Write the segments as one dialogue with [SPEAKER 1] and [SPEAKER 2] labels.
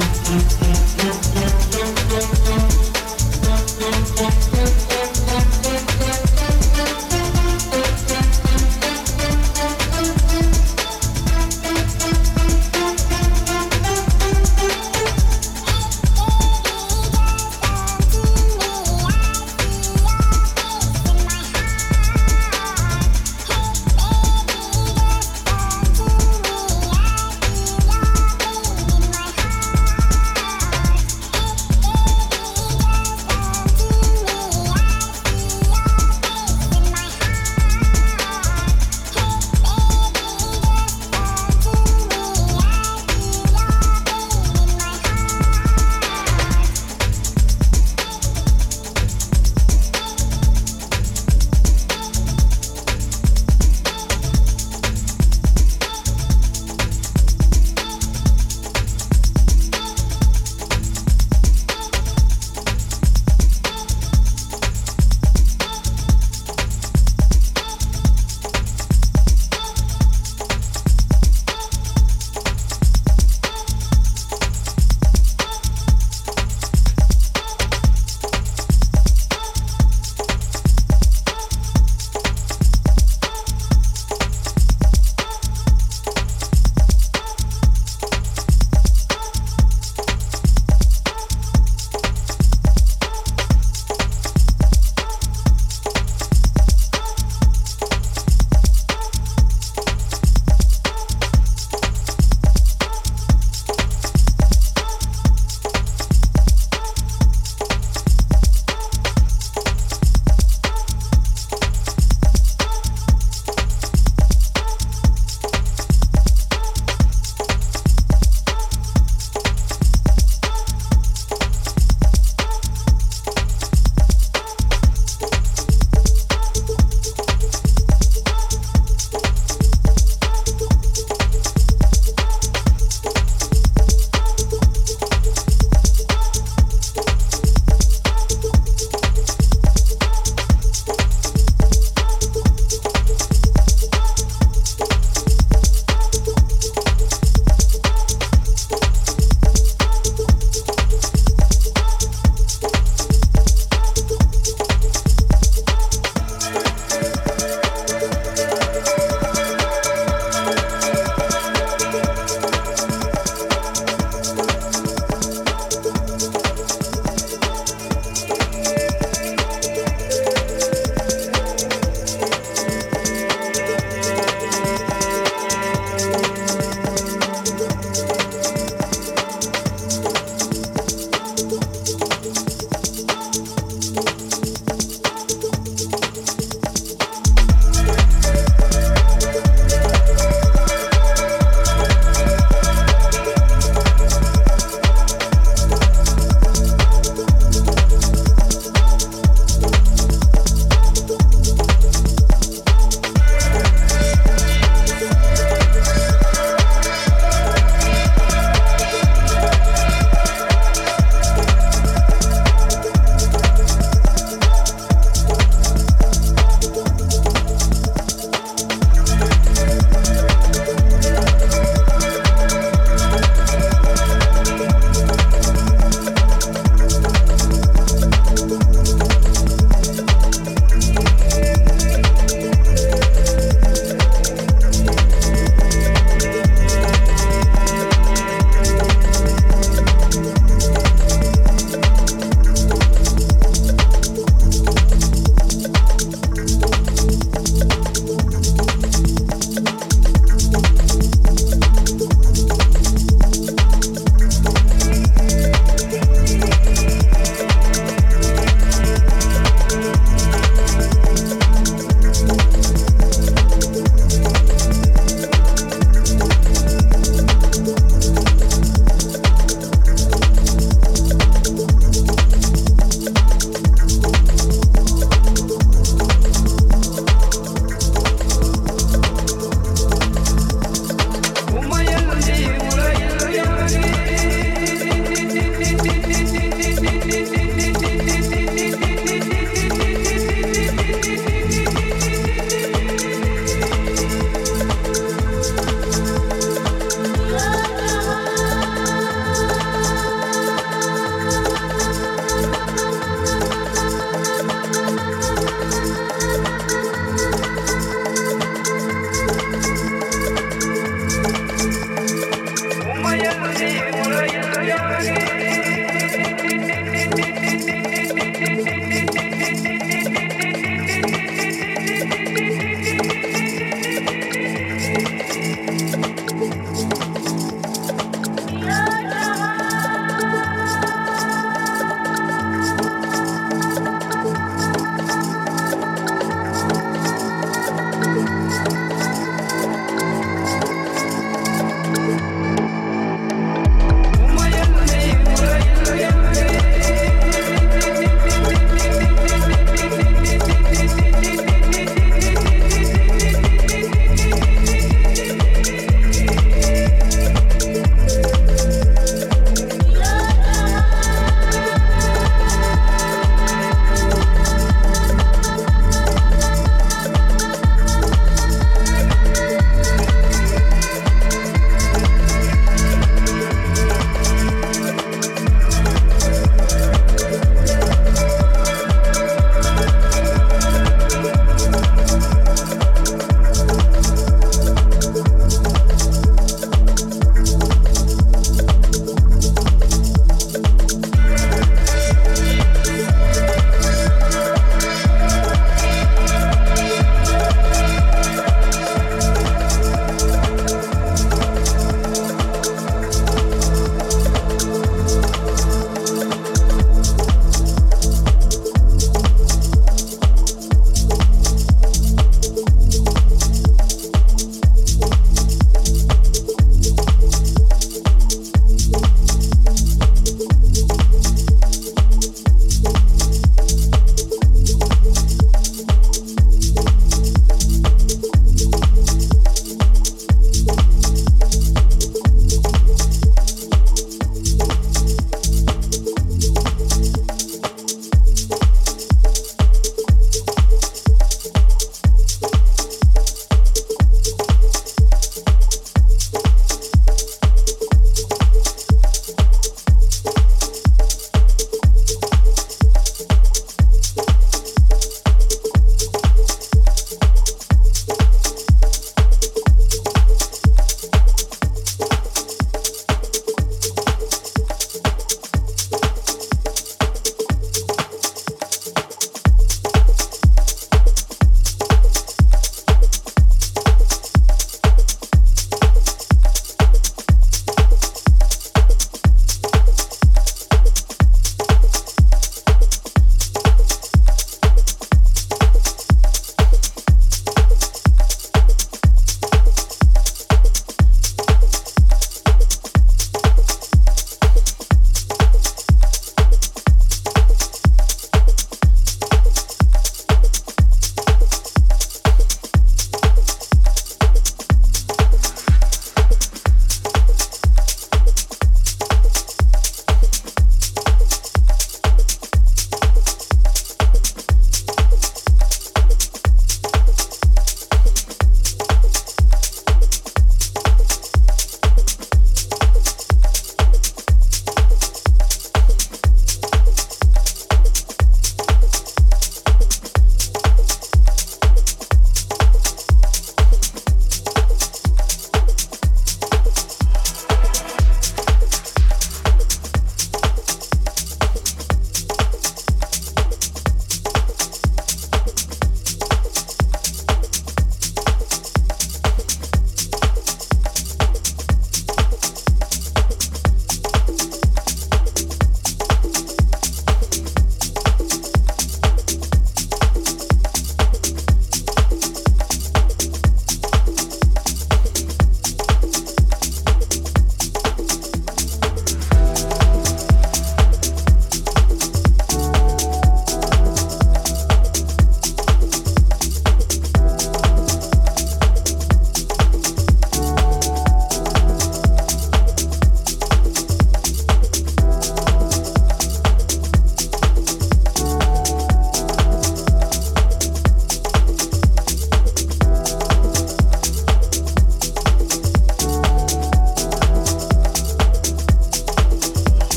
[SPEAKER 1] Yeah, yeah.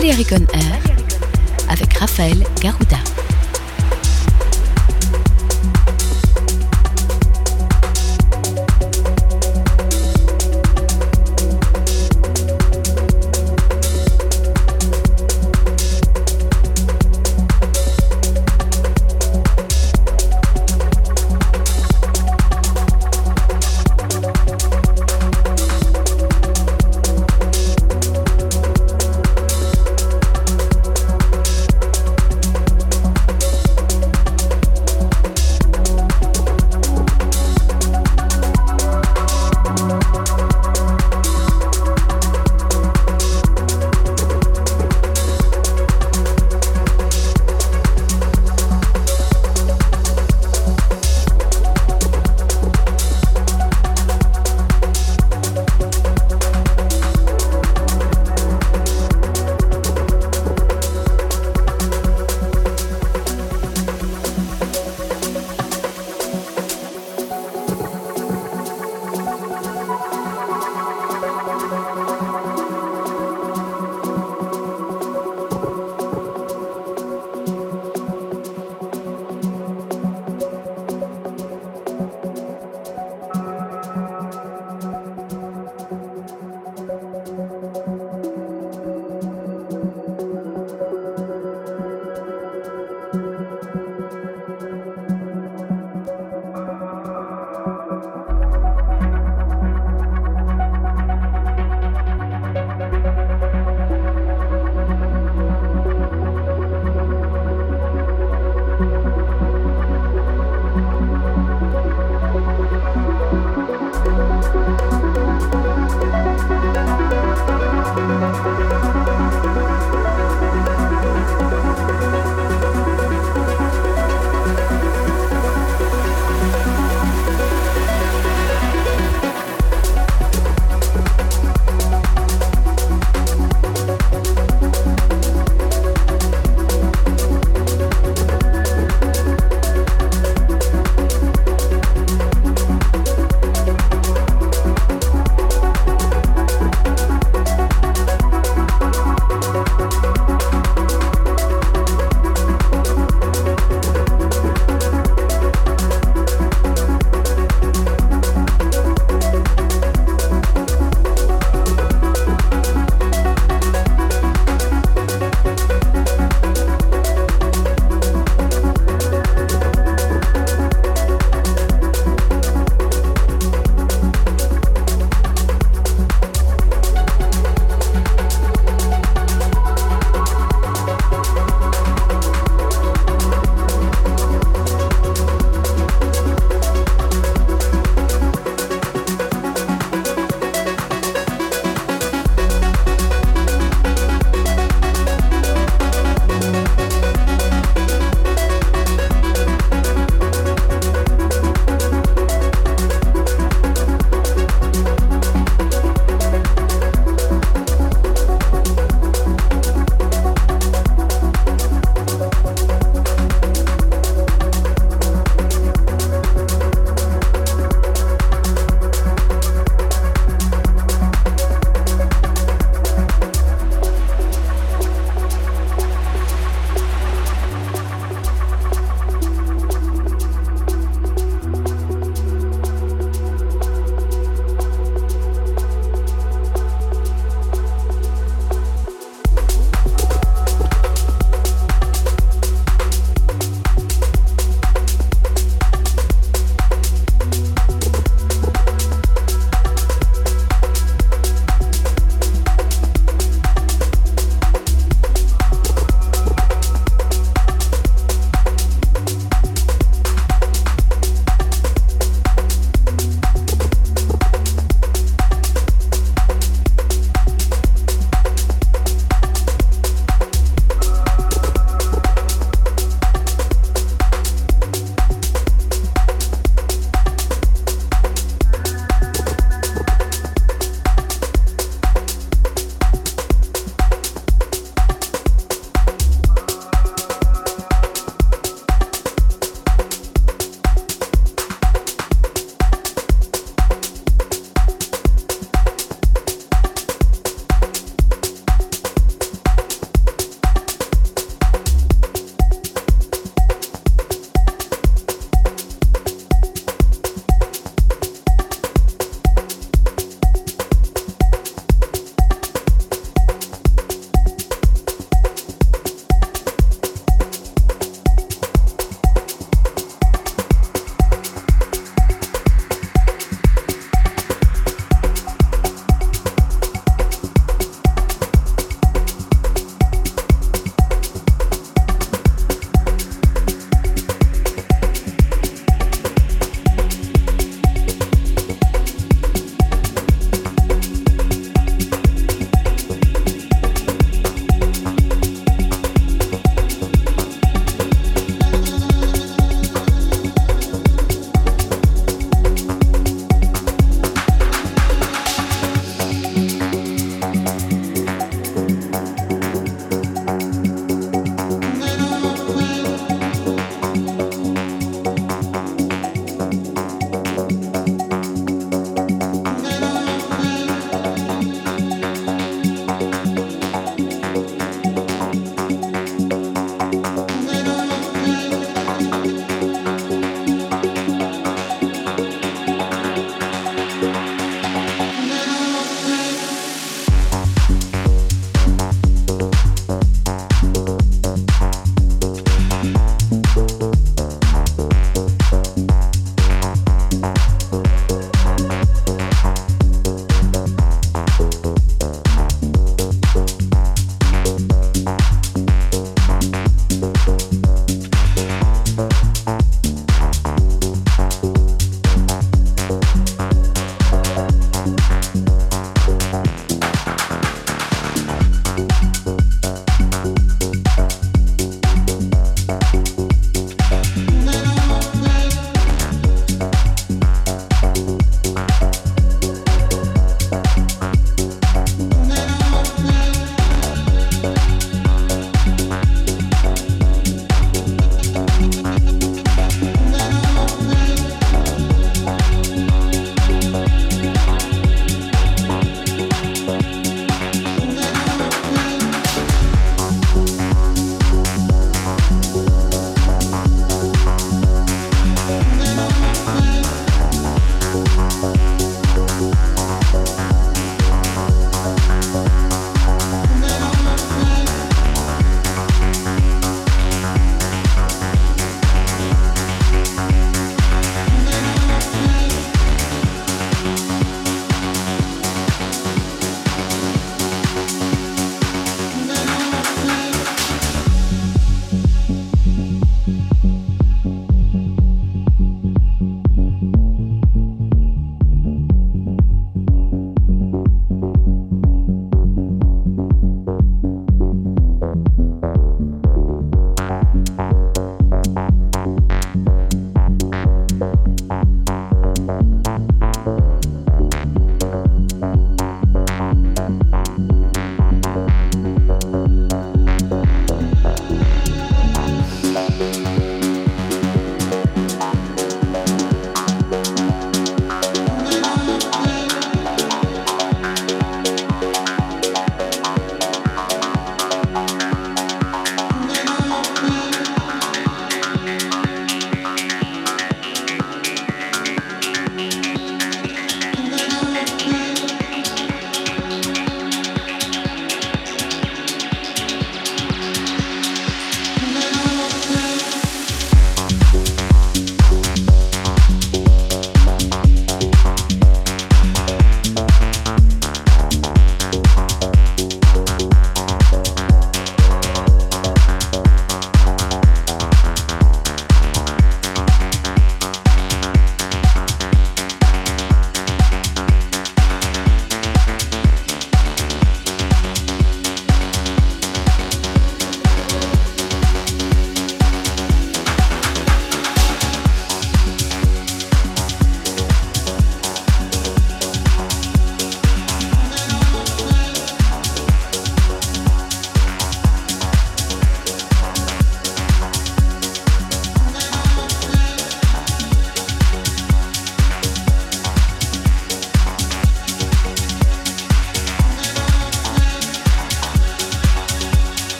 [SPEAKER 1] Valérie Air avec Raphaël Garouda.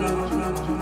[SPEAKER 2] 何?